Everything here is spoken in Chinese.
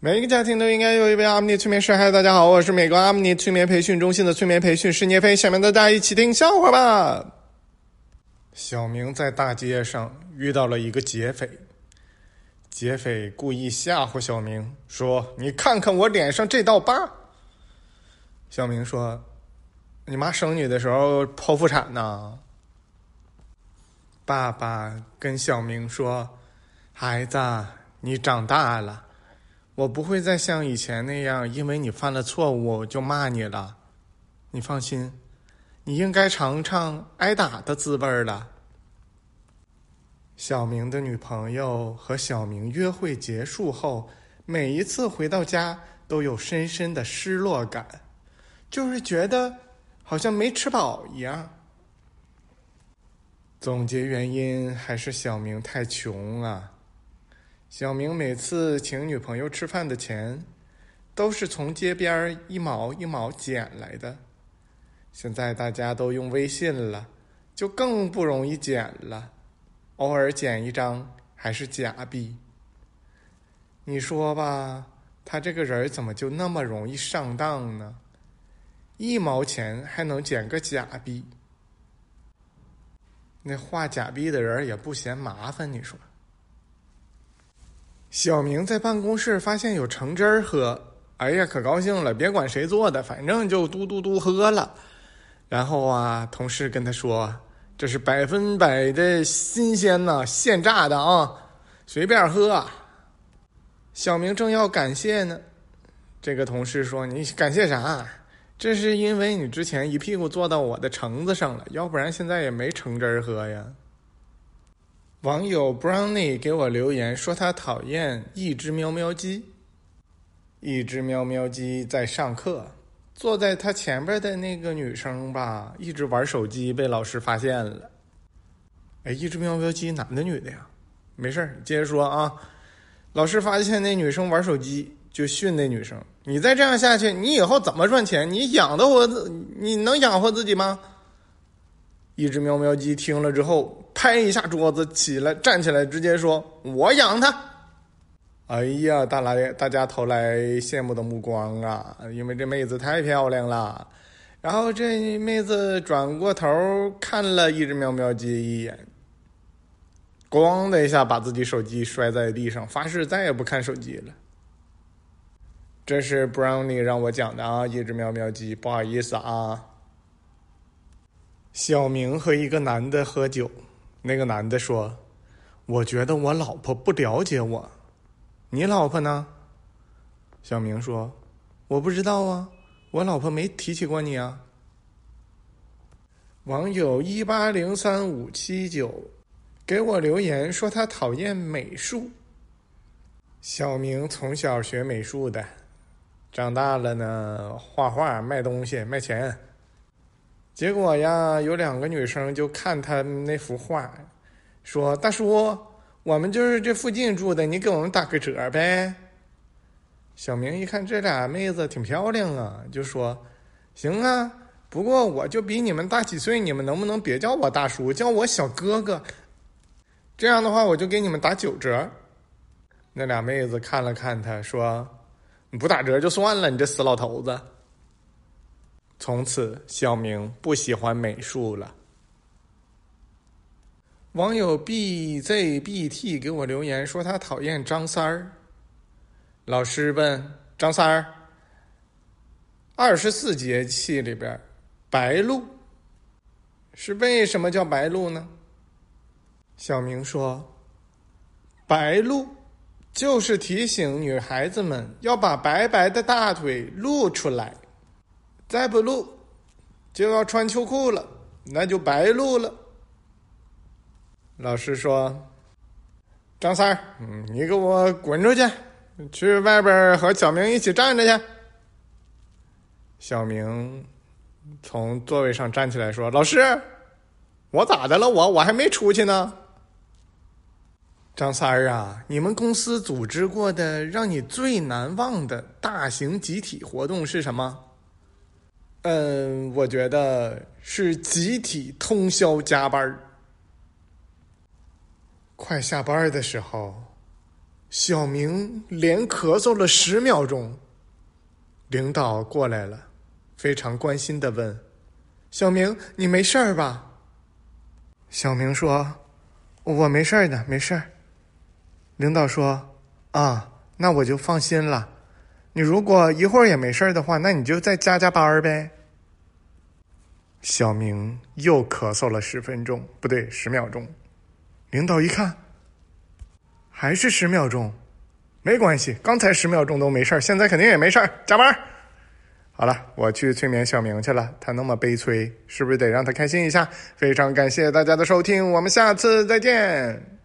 每一个家庭都应该有一位阿米尼催眠师。嗨，大家好，我是美国阿米尼催眠培训中心的催眠培训师聂飞。下面大家一起听笑话吧。小明在大街上遇到了一个劫匪，劫匪故意吓唬小明说：“你看看我脸上这道疤。”小明说：“你妈生你的时候剖腹产呢。”爸爸跟小明说：“孩子，你长大了。”我不会再像以前那样，因为你犯了错误就骂你了。你放心，你应该尝尝挨打的滋味了。小明的女朋友和小明约会结束后，每一次回到家都有深深的失落感，就是觉得好像没吃饱一样。总结原因还是小明太穷啊。小明每次请女朋友吃饭的钱，都是从街边一毛一毛捡来的。现在大家都用微信了，就更不容易捡了。偶尔捡一张还是假币。你说吧，他这个人怎么就那么容易上当呢？一毛钱还能捡个假币？那画假币的人也不嫌麻烦，你说？小明在办公室发现有橙汁儿喝，哎呀，可高兴了！别管谁做的，反正就嘟嘟嘟喝了。然后啊，同事跟他说：“这是百分百的新鲜呐，现榨的啊，随便喝。”小明正要感谢呢，这个同事说：“你感谢啥？这是因为你之前一屁股坐到我的橙子上了，要不然现在也没橙汁儿喝呀。”网友 Brownie 给我留言说他讨厌一只喵喵鸡。一只喵喵鸡在上课，坐在他前边的那个女生吧，一直玩手机，被老师发现了。哎，一只喵喵鸡，男的女的呀？没事接着说啊。老师发现那女生玩手机，就训那女生：“你再这样下去，你以后怎么赚钱？你养得活自？你能养活自己吗？”一只喵喵鸡听了之后，拍一下桌子，起来站起来，直接说：“我养它。”哎呀，大来大家投来羡慕的目光啊！因为这妹子太漂亮了。然后这妹子转过头看了一只喵喵鸡一眼，咣的一下把自己手机摔在地上，发誓再也不看手机了。这是 Brownie 让我讲的啊，一只喵喵鸡，不好意思啊。小明和一个男的喝酒，那个男的说：“我觉得我老婆不了解我，你老婆呢？”小明说：“我不知道啊，我老婆没提起过你啊。”网友一八零三五七九给我留言说他讨厌美术。小明从小学美术的，长大了呢，画画卖东西卖钱。结果呀，有两个女生就看他那幅画，说：“大叔，我们就是这附近住的，你给我们打个折呗。”小明一看这俩妹子挺漂亮啊，就说：“行啊，不过我就比你们大几岁，你们能不能别叫我大叔，叫我小哥哥？这样的话，我就给你们打九折。”那俩妹子看了看他，说：“你不打折就算了，你这死老头子。”从此，小明不喜欢美术了。网友 bzbt 给我留言说他讨厌张三儿。老师问张三儿：“二十四节气里边，白露是为什么叫白露呢？”小明说：“白露就是提醒女孩子们要把白白的大腿露出来。”再不录，就要穿秋裤了，那就白录了。老师说：“张三儿，嗯，你给我滚出去，去外边和小明一起站着去。”小明从座位上站起来说：“老师，我咋的了？我我还没出去呢。”张三儿啊，你们公司组织过的让你最难忘的大型集体活动是什么？嗯，我觉得是集体通宵加班快下班的时候，小明连咳嗽了十秒钟。领导过来了，非常关心的问：“小明，你没事儿吧？”小明说：“我没事儿的，没事儿。”领导说：“啊，那我就放心了。你如果一会儿也没事儿的话，那你就再加加班儿呗。”小明又咳嗽了十分钟，不对，十秒钟。领导一看，还是十秒钟，没关系，刚才十秒钟都没事儿，现在肯定也没事儿，加班儿。好了，我去催眠小明去了。他那么悲催，是不是得让他开心一下？非常感谢大家的收听，我们下次再见。